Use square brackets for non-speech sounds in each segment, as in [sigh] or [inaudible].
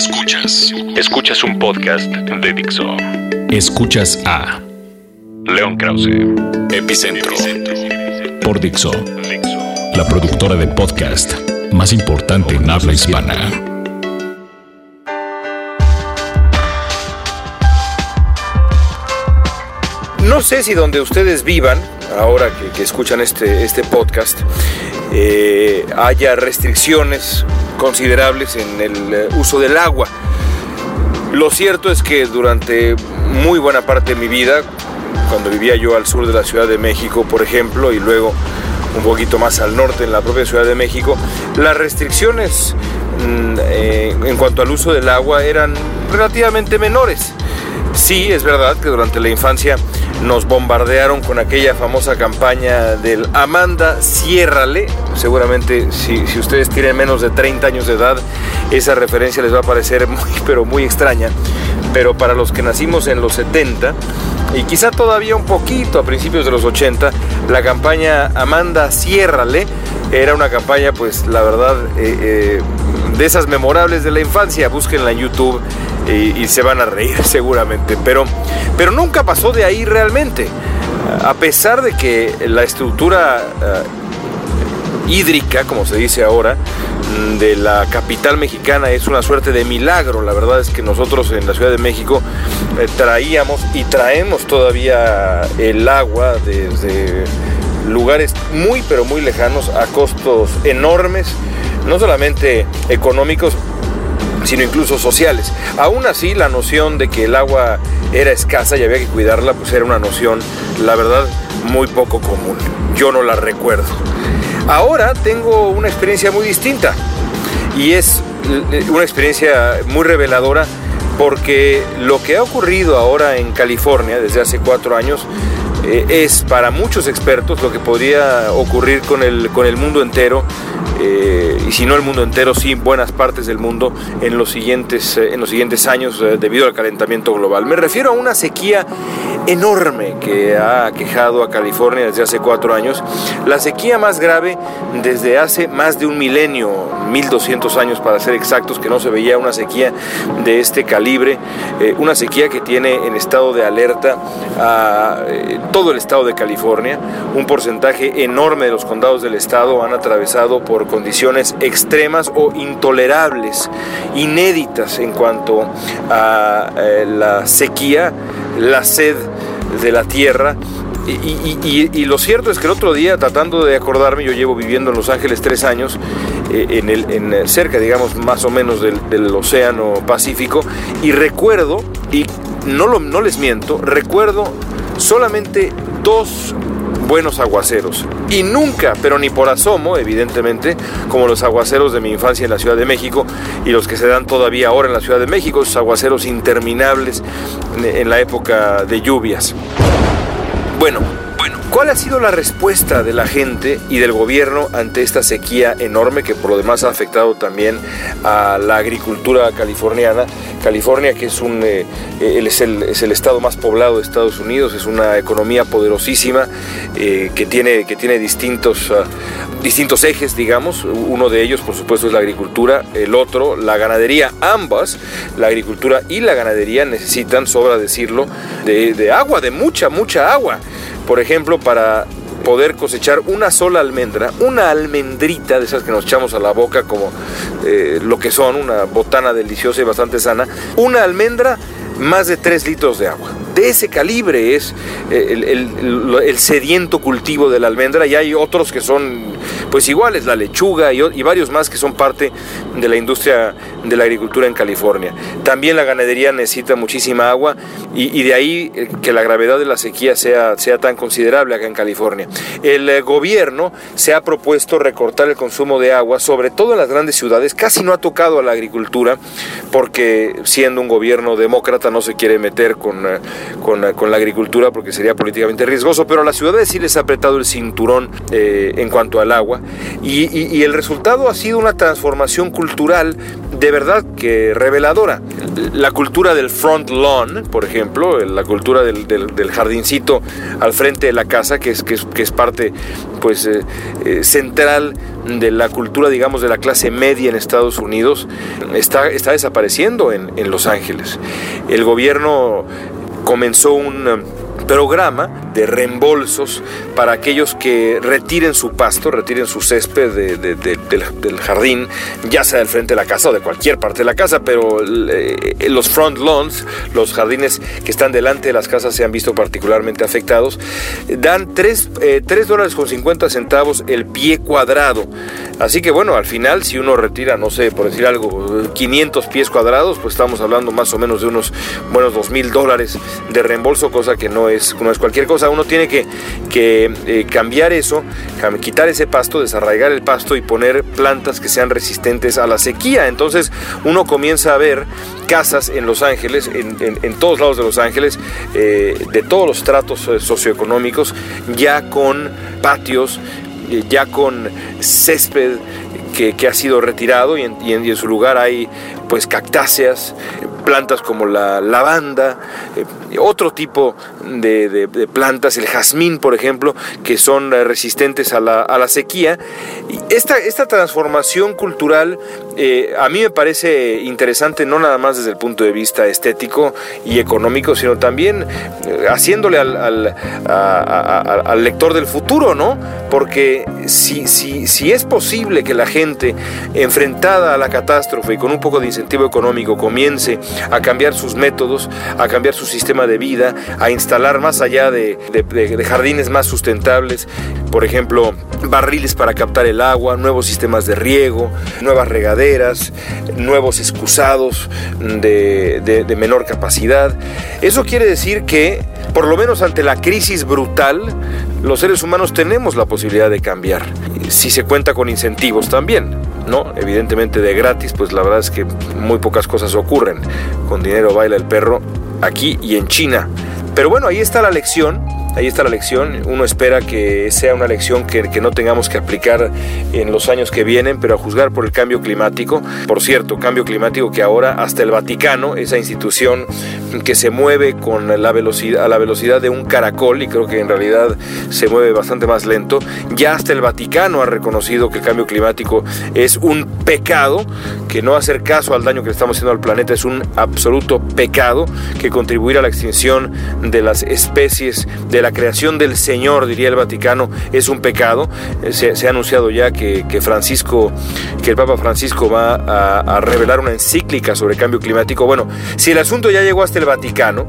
Escuchas. Escuchas un podcast de Dixo. Escuchas a León Krause, Epicentro, por Dixo, la productora de podcast más importante en habla hispana. No sé si donde ustedes vivan, ahora que, escuchan este, este podcast, eh, haya restricciones considerables en el eh, uso del agua. Lo cierto es que durante muy buena parte de mi vida, cuando vivía yo al sur de la Ciudad de México, por ejemplo, y luego un poquito más al norte en la propia Ciudad de México, las restricciones mm, eh, en cuanto al uso del agua eran relativamente menores. Sí, es verdad que durante la infancia nos bombardearon con aquella famosa campaña del Amanda, ciérrale. Seguramente si, ustedes tienen menos de 30 años de edad, esa referencia les va a parecer muy, pero muy extraña. Pero para los que nacimos en los 70 y quizá todavía un poquito a principios de los 80, la campaña Amanda, ciérrale era una campaña, pues la verdad, eh, eh, de esas memorables de la infancia. Búsquenla en YouTube y, se van a reír [laughs] seguramente. Pero, pero nunca pasó de ahí realmente. A pesar de que la estructura uh, hídrica, como se dice ahora, mm, de la capital mexicana es una suerte de milagro. La verdad es que nosotros en la Ciudad de México eh, traíamos y traemos todavía el agua desde lugares muy pero muy lejanos a costos enormes, no solamente económicos, sino incluso sociales. Aún así, la noción de que el agua era escasa y había que cuidarla, pues era una noción, la verdad, muy poco común. Yo no la recuerdo. Ahora tengo una experiencia muy distinta y es eh, una experiencia muy reveladora porque lo que ha ocurrido ahora en California desde hace cuatro años eh, es para muchos expertos lo que podría ocurrir con el, con el mundo entero, eh, y si no el mundo entero, sí buenas partes del mundo en los siguientes, eh, en los siguientes años debido al calentamiento global. Me refiero a una sequía enorme que ha aquejado a California desde hace cuatro años, la sequía más grave desde hace más de un milenio, 1200 años para ser exactos, que no se veía una sequía de este calibre, una sequía que tiene en estado de alerta a todo el estado de California. Un porcentaje enorme de los condados del estado han atravesado por condiciones extremas o intolerables, inéditas en cuanto a eh, la sequía, la sed de la tierra. Y, lo cierto es que el otro día, tratando de acordarme, yo llevo viviendo en Los Ángeles tres años, eh, en el, en, cerca, digamos, más o menos del, del Océano Pacífico, y recuerdo, y no, lo, no les miento, recuerdo solamente dos buenos aguaceros. Y nunca, pero ni por asomo, evidentemente, como los aguaceros de mi infancia en la Ciudad de México y los que se dan todavía ahora en la Ciudad de México, esos aguaceros interminables en la época de lluvias. Bueno, ¿Cuál ha sido la respuesta de la gente y del gobierno ante esta sequía enorme que por lo demás ha afectado también a la agricultura californiana? California, que es, un, eh, es, el, es, el, estado más poblado de Estados Unidos, es una economía poderosísima eh, que tiene, tiene distintos, ejes, digamos. Uno de ellos, por supuesto, es la agricultura, el otro, la ganadería. Ambas, la agricultura y la ganadería, necesitan, sobra decirlo, de, de agua, de mucha, mucha agua por ejemplo, para poder cosechar una sola almendra, una almendrita de esas que nos echamos a la boca como eh, lo que son, una botana deliciosa y bastante sana, una almendra más de 3 litros de agua. De ese calibre es eh, el, sediento cultivo de la almendra y hay otros que son pues iguales, la lechuga y, varios más que son parte de la industria de la agricultura en California. También la ganadería necesita muchísima agua y, de ahí eh, que la gravedad de la sequía sea, sea tan considerable acá en California. El eh, gobierno se ha propuesto recortar el consumo de agua, sobre todo en las grandes ciudades, casi no ha tocado a la agricultura porque siendo un gobierno demócrata no se quiere meter con, eh, con, con, la agricultura porque sería políticamente riesgoso, pero a las ciudades sí les ha apretado el cinturón en cuanto al agua y, y, el resultado ha sido una transformación cultural de verdad que reveladora. La cultura del front lawn, por ejemplo, la cultura del, del, jardincito al frente de la casa, que es, que es, parte pues, central de la cultura, digamos, de la clase media en Estados Unidos, está, está desapareciendo en, en Los Ángeles. El gobierno comenzó un programa de reembolsos para aquellos que retiren su pasto, retiren su césped del, jardín, ya sea del frente de la casa o de cualquier parte de la casa, pero eh, los front lawns, los jardines que están delante de las casas se han visto particularmente afectados, dan 3, eh, dólares con 50 centavos el pie cuadrado. Así que bueno, al final si uno retira, no sé, por decir algo, 500 pies cuadrados, pues estamos hablando más o menos de unos buenos 2 mil dólares de reembolso, cosa que no es no es cualquier cosa, uno tiene que, eh, cambiar eso, quitar ese pasto, desarraigar el pasto y poner plantas que sean resistentes a la sequía. Entonces uno comienza a ver casas en Los Ángeles, en, todos lados de Los Ángeles, eh, de todos los tratos eh, socioeconómicos, ya con patios, ya con césped que, ha sido retirado y en, su lugar hay pues cactáceas, plantas como la lavanda, eh, otro tipo de, plantas, el jazmín, por ejemplo, que son eh, resistentes a la, a la sequía. Esta, esta transformación cultural eh, a mí me parece interesante, no nada más desde el punto de vista estético y económico, sino también haciéndole al, lector del futuro, ¿no? Porque si, si, si es posible que la gente enfrentada a la catástrofe y con un poco de incentivo económico comience a cambiar sus métodos, a cambiar su sistema de vida, a instalar más allá de, jardines más sustentables, por ejemplo, barriles para captar el agua, nuevos sistemas de riego, nuevas regaderas, nuevos excusados de, de menor capacidad. Eso quiere decir que, por lo menos ante la crisis brutal, los seres humanos tenemos la posibilidad de cambiar, si se cuenta con incentivos también. ¿no? Evidentemente de gratis, pues la verdad es que muy pocas cosas ocurren. Con dinero baila el perro aquí y en China. Pero bueno, ahí está la lección Ahí está la lección. Uno espera que sea una lección que, no tengamos que aplicar en los años que vienen, pero a juzgar por el cambio climático. Por cierto, cambio climático que ahora hasta el Vaticano, esa institución que se mueve con la velocidad, a la velocidad de un caracol, y creo que en realidad se mueve bastante más lento, ya hasta el Vaticano ha reconocido que el cambio climático es un pecado, que no hacer caso al daño que le estamos haciendo al planeta es un absoluto pecado, que contribuir a la extinción de las especies de la creación del Señor, diría el Vaticano, es un pecado. Eh, se, ha anunciado ya que, Francisco, que el Papa Francisco va a, revelar una encíclica sobre cambio climático. Bueno, si el asunto ya llegó hasta el Vaticano,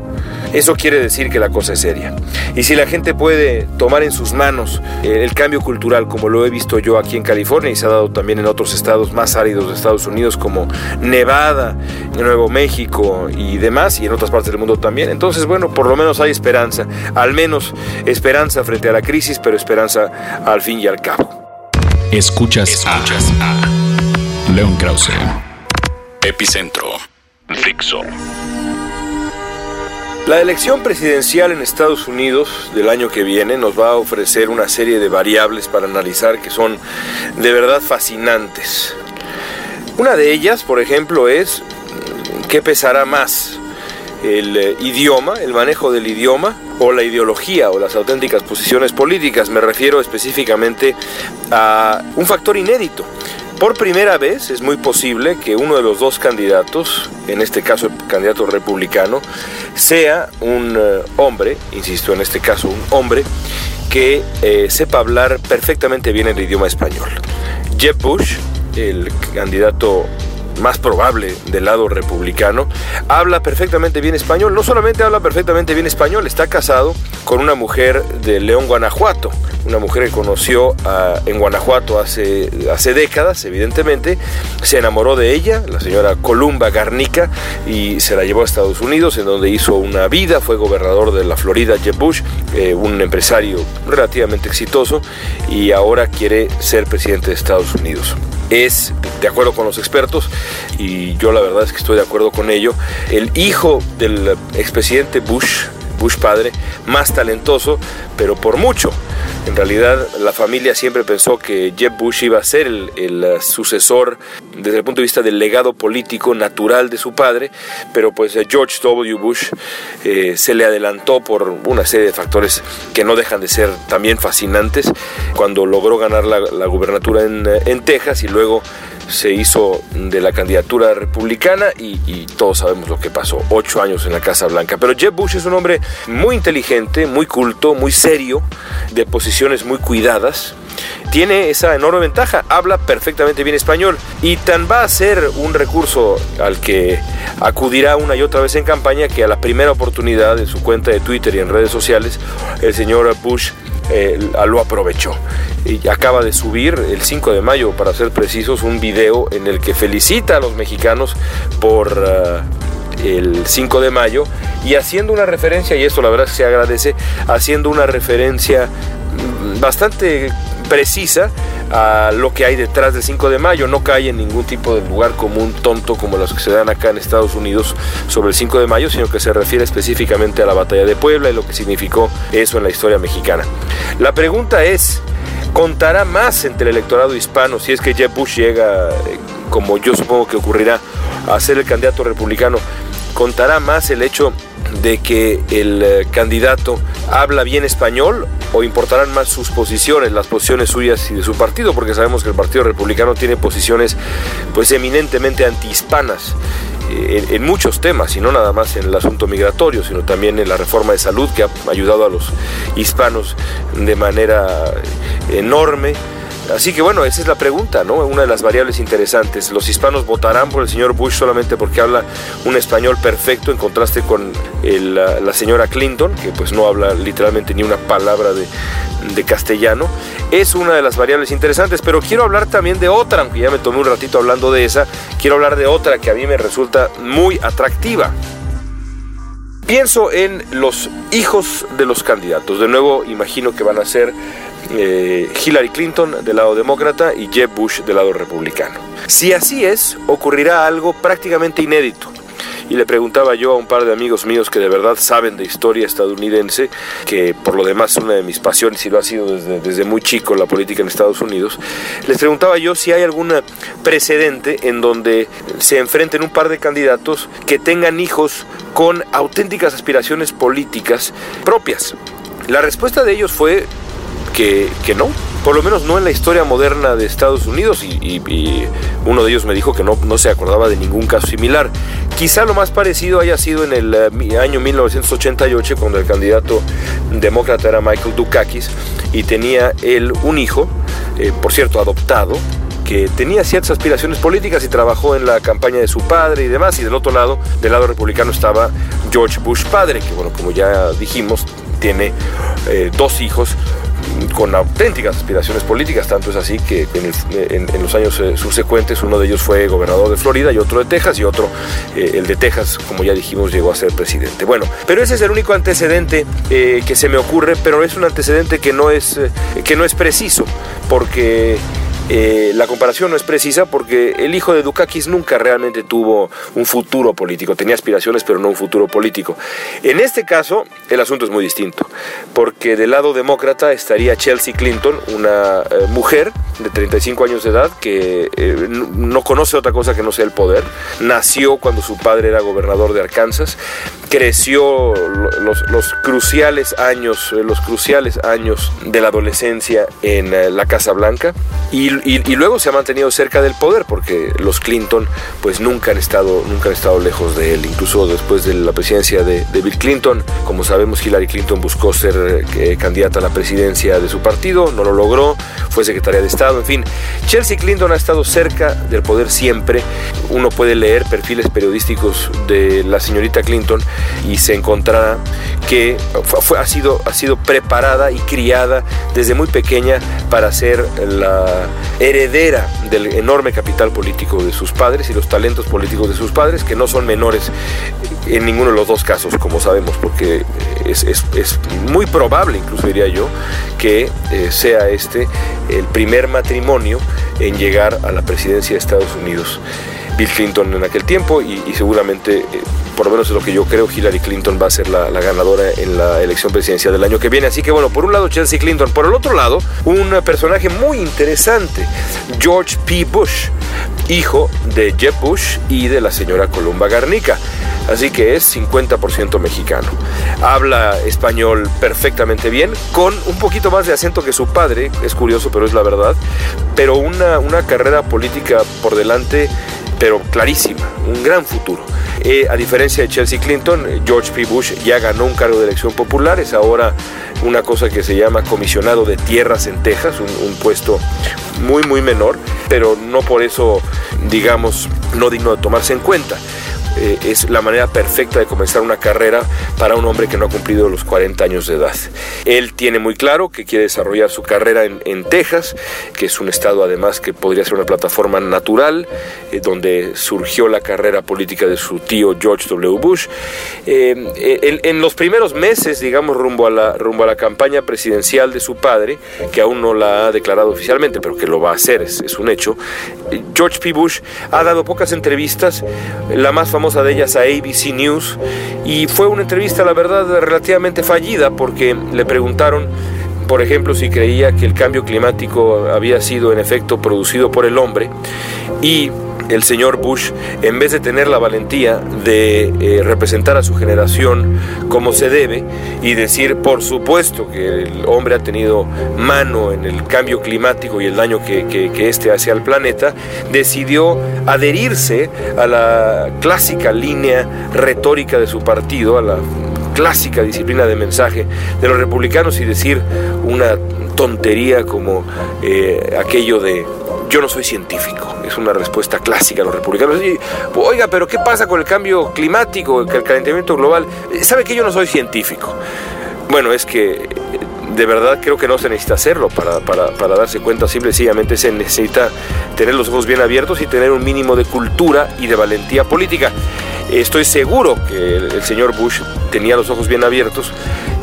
eso quiere decir que la cosa es seria. Y si la gente puede tomar en sus manos eh, el cambio cultural, como lo he visto yo aquí en California y se ha dado también en otros estados más áridos de Estados Unidos, como Nevada, Nuevo México y demás, y en otras partes del mundo también, entonces, bueno, por lo menos hay esperanza. Al menos esperanza frente a la crisis, pero esperanza al fin y al cabo. Escuchas, Escuchas a, León Krause, Epicentro, Fixo. La elección presidencial en Estados Unidos del año que viene nos va a ofrecer una serie de variables para analizar que son de verdad fascinantes. Una de ellas, por ejemplo, es qué pesará más, el eh, idioma, el manejo del idioma o la ideología o las auténticas posiciones políticas. Me refiero específicamente a un factor inédito. Por primera vez es muy posible que uno de los dos candidatos, en este caso el candidato republicano, sea un eh, hombre, insisto en este caso un hombre, que eh, sepa hablar perfectamente bien el idioma español. Jeb Bush, el candidato más probable del lado republicano, habla perfectamente bien español. No solamente habla perfectamente bien español, está casado con una mujer de León, Guanajuato, una mujer que conoció en Guanajuato hace, hace décadas, evidentemente, se enamoró de ella, la señora Columba Garnica, y se la llevó a Estados Unidos, en donde hizo una vida, fue gobernador de la Florida, Jeb Bush, eh, un empresario relativamente exitoso, y ahora quiere ser presidente de Estados Unidos. Es, de acuerdo con los expertos, y yo la verdad es que estoy de acuerdo con ello, el hijo del expresidente Bush, Bush padre, más talentoso, pero por mucho. En realidad la familia siempre pensó que Jeb Bush iba a ser el, uh, sucesor desde el punto de vista del legado político natural de su padre, pero pues uh, George W. Bush eh, se le adelantó por una serie de factores que no dejan de ser también fascinantes cuando logró ganar la, gubernatura en, en Texas y luego se hizo de la candidatura republicana y, todos sabemos lo que pasó, ocho años en la Casa Blanca. Pero Jeb Bush es un hombre muy inteligente, muy culto, muy serio, de posiciones muy cuidadas. Tiene esa enorme ventaja, habla perfectamente bien español y tan va a ser un recurso al que acudirá una y otra vez en campaña que a la primera oportunidad en su cuenta de Twitter y en redes sociales el señor Bush eh, lo aprovechó. Y acaba de subir el 5 de mayo, para ser precisos, un video en el que felicita a los mexicanos por eh, el 5 de mayo y haciendo una referencia, y esto la verdad es que se agradece, haciendo una referencia mm, bastante precisa a lo que hay detrás del 5 de mayo. No cae en ningún tipo de lugar común tonto como los que se dan acá en Estados Unidos sobre el 5 de mayo, sino que se refiere específicamente a la batalla de Puebla y lo que significó eso en la historia mexicana. La pregunta es, ¿contará más entre el electorado hispano si es que Jeb Bush llega, eh, como yo supongo que ocurrirá, a ser el candidato republicano? ¿Contará más el hecho de que el eh, candidato habla bien español o importarán más sus posiciones, las posiciones suyas y de su partido, porque sabemos que el Partido Republicano tiene posiciones pues eminentemente antihispanas en, muchos temas, y no nada más en el asunto migratorio, sino también en la reforma de salud que ha ayudado a los hispanos de manera enorme. Así que bueno, esa es la pregunta, ¿no? Una de las variables interesantes. ¿Los hispanos votarán por el señor Bush solamente porque habla un español perfecto en contraste con la, señora Clinton, que pues no habla literalmente ni una palabra de, de castellano? Es una de las variables interesantes, pero quiero hablar también de otra, aunque ya me tomé un ratito hablando de esa, quiero hablar de otra que a mí me resulta muy atractiva. Pienso en los hijos de los candidatos. De nuevo, imagino que van a ser eh, Hillary Clinton del lado demócrata y Jeb Bush del lado republicano. Si así es, ocurrirá algo prácticamente inédito. Y le preguntaba yo a un par de amigos míos que de verdad saben de historia estadounidense, que por lo demás es una de mis pasiones y lo ha sido desde, desde muy chico la política en Estados Unidos, les preguntaba yo si hay algún precedente en donde se enfrenten un par de candidatos que tengan hijos con auténticas aspiraciones políticas propias. La respuesta de ellos fue que, no, por lo menos no en la historia moderna de Estados Unidos y, uno de ellos me dijo que no, no, se acordaba de ningún caso similar. Quizá lo más parecido haya sido en el eh, año 1988 cuando el candidato demócrata era Michael Dukakis y tenía él un hijo, eh, por cierto adoptado, que tenía ciertas aspiraciones políticas y trabajó en la campaña de su padre y demás. Y del otro lado, del lado republicano, estaba George Bush padre, que bueno, como ya dijimos, tiene eh, dos hijos con auténticas aspiraciones políticas, tanto es así que en, los años eh, subsecuentes uno de ellos fue gobernador de Florida y otro de Texas y otro, eh, el de Texas, como ya dijimos, llegó a ser presidente. Bueno, pero ese es el único antecedente que se me ocurre, pero es un antecedente que no es, que no es preciso, porque eh, la comparación no es precisa porque el hijo de Dukakis nunca realmente tuvo un futuro político, tenía aspiraciones pero no un futuro político. En este caso el asunto es muy distinto, porque del lado demócrata estaría Chelsea Clinton, una eh, mujer de 35 años de edad que eh, no conoce otra cosa que no sea el poder, nació cuando su padre era gobernador de Arkansas, creció los, los cruciales años, los cruciales años de la adolescencia en la Casa Blanca y y, luego se ha mantenido cerca del poder porque los Clinton pues nunca han estado, nunca han estado lejos de él. Incluso después de la presidencia de, Bill Clinton, como sabemos Hillary Clinton buscó ser eh, candidata a la presidencia de su partido, no lo logró, fue secretaria de Estado, en fin. Chelsea Clinton ha estado cerca del poder siempre. Uno puede leer perfiles periodísticos de la señorita Clinton y se encontrará que fue, ha, sido, ha sido preparada y criada desde muy pequeña para ser la heredera del enorme capital político de sus padres y los talentos políticos de sus padres, que no son menores en ninguno de los dos casos, como sabemos, porque es, es, muy probable, incluso diría yo, que eh, sea este el primer matrimonio en llegar a la presidencia de Estados Unidos. Clinton en aquel tiempo y, seguramente, eh, por lo menos es lo que yo creo, Hillary Clinton va a ser la, ganadora en la elección presidencial del año que viene. Así que bueno, por un lado Chelsea Clinton, por el otro lado un personaje muy interesante, George P. Bush, hijo de Jeb Bush y de la señora Columba Garnica. Así que es 50% mexicano. Habla español perfectamente bien, con un poquito más de acento que su padre, es curioso, pero es la verdad, pero una, una carrera política por delante pero clarísima, un gran futuro. Eh, a diferencia de Chelsea Clinton, George P. Bush ya ganó un cargo de elección popular, es ahora una cosa que se llama comisionado de tierras en Texas, un puesto muy muy menor, pero no por eso, digamos, no digno de tomarse en cuenta. Eh, es la manera perfecta de comenzar una carrera para un hombre que no ha cumplido los 40 años de edad. Él tiene muy claro que quiere desarrollar su carrera en, Texas, que es un estado además que podría ser una plataforma natural, eh, donde surgió la carrera política de su tío George W. Bush. Eh, en, los primeros meses, digamos, rumbo a, la, rumbo a la campaña presidencial de su padre, que aún no la ha declarado oficialmente, pero que lo va a hacer, es, es un hecho, George P. Bush ha dado pocas entrevistas, la más famosa famosa de ellas a ABC News y fue una entrevista, la verdad, relativamente fallida porque le preguntaron por ejemplo, si creía que el cambio climático había sido en efecto producido por el hombre y el señor Bush, en vez de tener la valentía de eh, representar a su generación como se debe y decir, por supuesto, que el hombre ha tenido mano en el cambio climático y el daño que, este hace al planeta, decidió adherirse a la clásica línea retórica de su partido, a la clásica disciplina de mensaje de los republicanos y decir una tontería como eh, aquello de yo no soy científico. Es una respuesta clásica a los republicanos. Oiga, pero ¿qué pasa con el cambio climático, el calentamiento global? ¿Sabe que yo no soy científico? Bueno, es que de verdad creo que no se necesita hacerlo para, darse cuenta, simplemente se necesita tener los ojos bien abiertos y tener un mínimo de cultura y de valentía política. Estoy seguro que el señor Bush tenía los ojos bien abiertos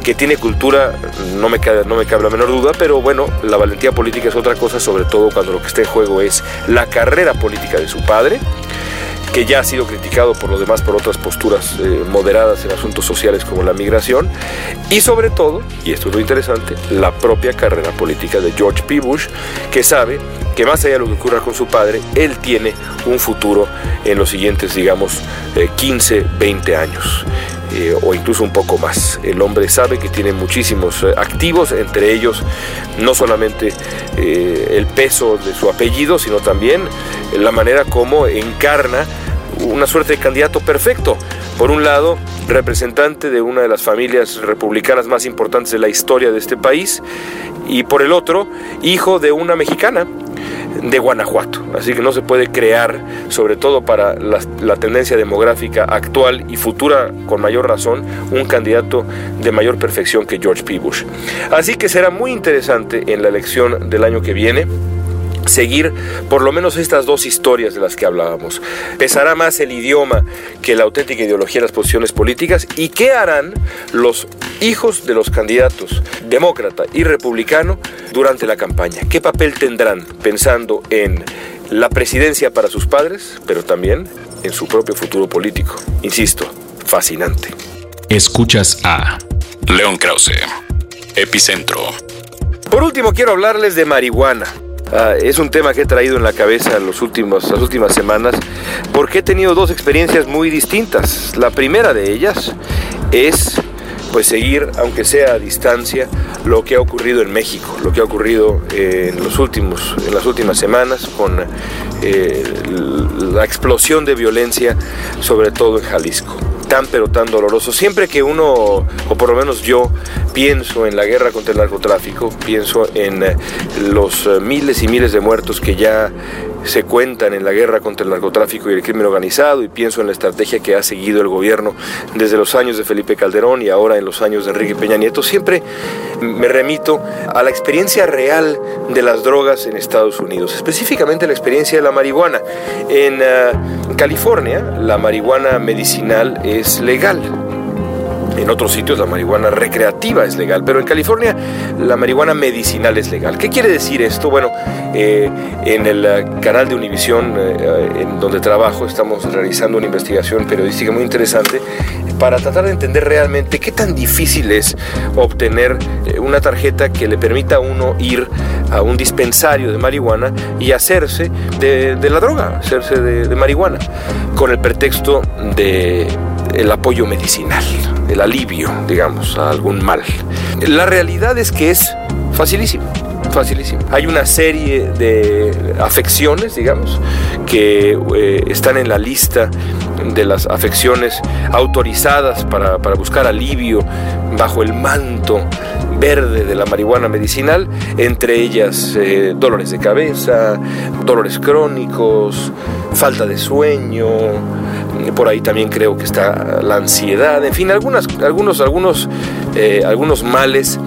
que tiene cultura, no me, cabe, no me cabe la menor duda, pero bueno, la valentía política es otra cosa, sobre todo cuando lo que está en juego es la carrera política de su padre, que ya ha sido criticado por los demás por otras posturas eh, moderadas en asuntos sociales como la migración, y sobre todo, y esto es lo interesante, la propia carrera política de George P. Bush, que sabe que más allá de lo que ocurra con su padre, él tiene un futuro en los siguientes, digamos, 15, eh, 20 años. Eh, o incluso un poco más. El hombre sabe que tiene muchísimos eh, activos, entre ellos no solamente eh, el peso de su apellido, sino también la manera como encarna una suerte de candidato perfecto. Por un lado, representante de una de las familias republicanas más importantes de la historia de este país, y por el otro, hijo de una mexicana de Guanajuato. Así que no se puede crear, sobre todo para la, tendencia demográfica actual y futura con mayor razón, un candidato de mayor perfección que George P. Bush. Así que será muy interesante en la elección del año que viene seguir por lo menos estas dos historias de las que hablábamos. Pesará más el idioma que la auténtica ideología de las posiciones políticas y qué harán los hijos de los candidatos demócrata y republicano durante la campaña. ¿Qué papel tendrán pensando en la presidencia para sus padres, pero también en su propio futuro político? Insisto, fascinante. Escuchas a León Krause, Epicentro. Por último, quiero hablarles de marihuana. Ah, es un tema que he traído en la cabeza en los últimos, las últimas semanas porque he tenido dos experiencias muy distintas. La primera de ellas es pues seguir, aunque sea a distancia, lo que ha ocurrido en México, lo que ha ocurrido en, los últimos, en las últimas semanas con eh, la explosión de violencia, sobre todo en Jalisco tan pero tan doloroso. Siempre que uno, o por lo menos yo, pienso en la guerra contra el narcotráfico, pienso en eh, los eh, miles y miles de muertos que ya se cuentan en la guerra contra el narcotráfico y el crimen organizado y pienso en la estrategia que ha seguido el gobierno desde los años de Felipe Calderón y ahora en los años de Enrique Peña Nieto, siempre me remito a la experiencia real de las drogas en Estados Unidos, específicamente la experiencia de la marihuana. En eh, California, la marihuana medicinal es legal en otros sitios la marihuana recreativa es legal, pero en California la marihuana medicinal es legal. ¿Qué quiere decir esto? Bueno, eh, en el eh, canal de Univisión, eh, en donde trabajo, estamos realizando una investigación periodística muy interesante para tratar de entender realmente qué tan difícil es obtener una tarjeta que le permita a uno ir a un dispensario de marihuana y hacerse de, la droga, hacerse de marihuana, con el pretexto de el apoyo medicinal, el alivio, digamos, a algún mal. La realidad es que es facilísimo, facilísimo. Hay una serie de afecciones, digamos, que eh, están en la lista de las afecciones autorizadas para, buscar alivio bajo el manto verde de la marihuana medicinal, entre ellas eh, dolores de cabeza, dolores crónicos, falta de sueño, por ahí también creo que está la ansiedad, en fin, algunas, algunos, algunos, eh, algunos males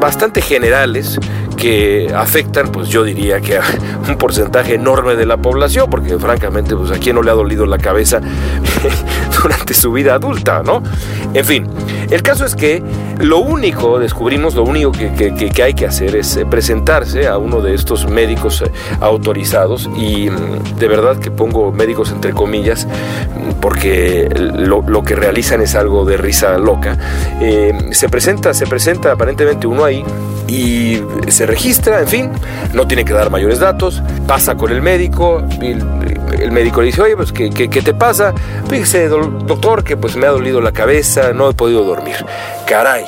bastante generales que afectan, pues yo diría que a [laughs] un porcentaje enorme de la población, porque francamente, pues a quién no le ha dolido la cabeza [laughs] durante su vida adulta, ¿no? En fin, el caso es que lo único, descubrimos, lo único que, hay que hacer es eh, presentarse a uno de estos médicos eh, autorizados y mm, de verdad que pongo médicos entre comillas porque lo, que realizan es algo de risa loca. Eh, se presenta, se presenta aparentemente uno ahí y se registra, en fin, no tiene que dar mayores datos, pasa con el médico, el, médico le dice, oye, pues, ¿qué, qué, te pasa? Fíjese, doctor, que pues me ha dolido la cabeza, no he podido dormir. Caray.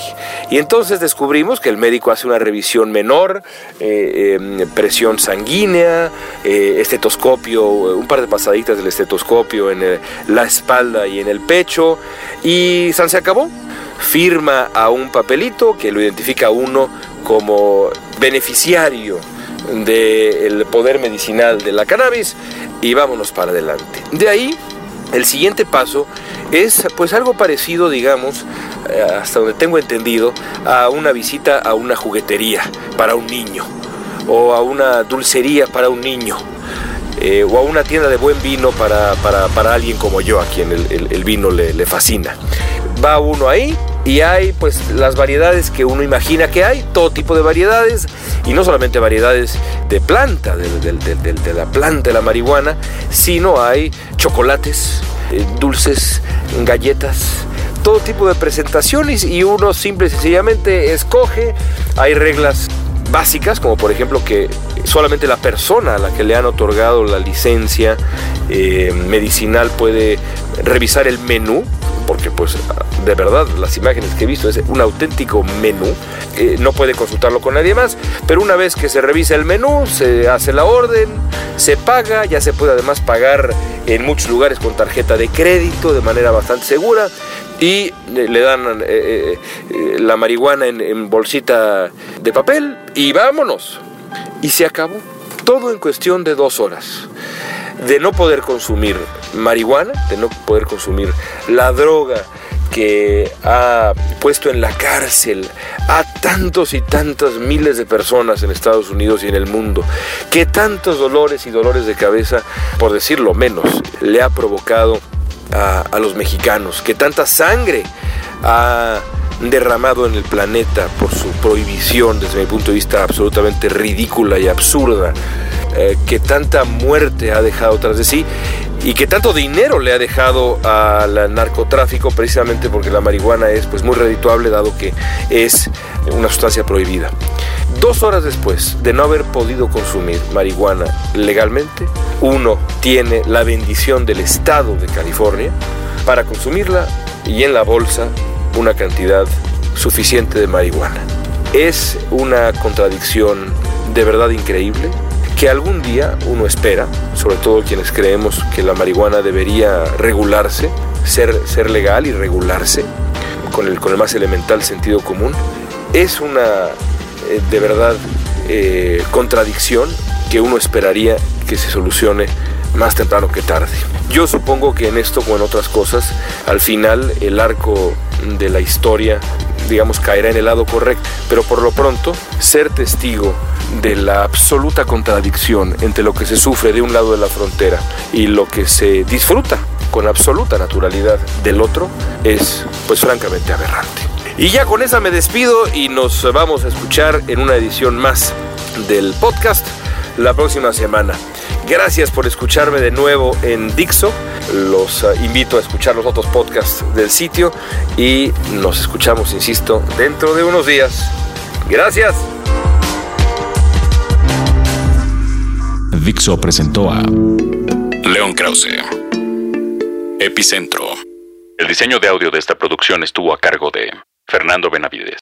Y entonces descubrimos que el médico hace una revisión menor, eh, em, presión sanguínea, eh, estetoscopio, un par de pasaditas del estetoscopio en la espalda y en el pecho, y San se acabó firma a un papelito que lo identifica a uno como beneficiario del poder medicinal de la cannabis y vámonos para adelante. De ahí, el siguiente paso es pues algo parecido, digamos, eh, hasta donde tengo entendido, a una visita a una juguetería para un niño o a una dulcería para un niño. Eh, o a una tienda de buen vino para, para, alguien como yo, a quien el, vino le, le fascina. Va uno ahí, y hay pues las variedades que uno imagina que hay, todo tipo de variedades y no solamente variedades de planta, de, la planta de la marihuana, sino hay chocolates, eh, dulces, galletas, todo tipo de presentaciones y uno simple y sencillamente escoge, hay reglas básicas, como por ejemplo que solamente la persona a la que le han otorgado la licencia eh, medicinal puede revisar el menú, porque pues de verdad las imágenes que he visto es un auténtico menú, eh, no puede consultarlo con nadie más, pero una vez que se revisa el menú, se hace la orden, se paga, ya se puede además pagar en muchos lugares con tarjeta de crédito de manera bastante segura y le dan eh, eh, la marihuana en bolsita de papel y vámonos. Y se acabó. Todo en cuestión de dos horas de no poder consumir marihuana, de no poder consumir la droga que ha puesto en la cárcel a tantos y tantas miles de personas en Estados Unidos y en el mundo, que tantos dolores y dolores de cabeza, por decirlo menos, le ha provocado a, los mexicanos, que tanta sangre ha derramado en el planeta por su prohibición, desde mi punto de vista absolutamente ridícula y absurda, eh, que tanta muerte ha dejado tras de sí y que tanto dinero le ha dejado al narcotráfico precisamente porque la marihuana es pues muy redituable dado que es una sustancia prohibida. Dos horas después de no haber podido consumir marihuana legalmente, uno tiene la bendición del estado de California para consumirla y en la bolsa una cantidad suficiente de marihuana. Es una contradicción de verdad increíble que algún día uno espera, sobre todo quienes creemos que la marihuana debería regularse, ser, ser legal y regularse con el, con el más elemental sentido común, es una eh, de verdad eh, contradicción que uno esperaría que se solucione más temprano que tarde. Yo supongo que en esto como en otras cosas, al final el arco de la historia, digamos, caerá en el lado correcto, pero por lo pronto ser testigo de la absoluta contradicción entre lo que se sufre de un lado de la frontera y lo que se disfruta con absoluta naturalidad del otro es pues francamente aberrante. Y ya con esa me despido y nos vamos a escuchar en una edición más del podcast la próxima semana. Gracias por escucharme de nuevo en Dixo. Los uh, invito a escuchar los otros podcasts del sitio y nos escuchamos, insisto, dentro de unos días. Gracias. Dixo presentó a León Krause. Epicentro. El diseño de audio de esta producción estuvo a cargo de Fernando Benavides.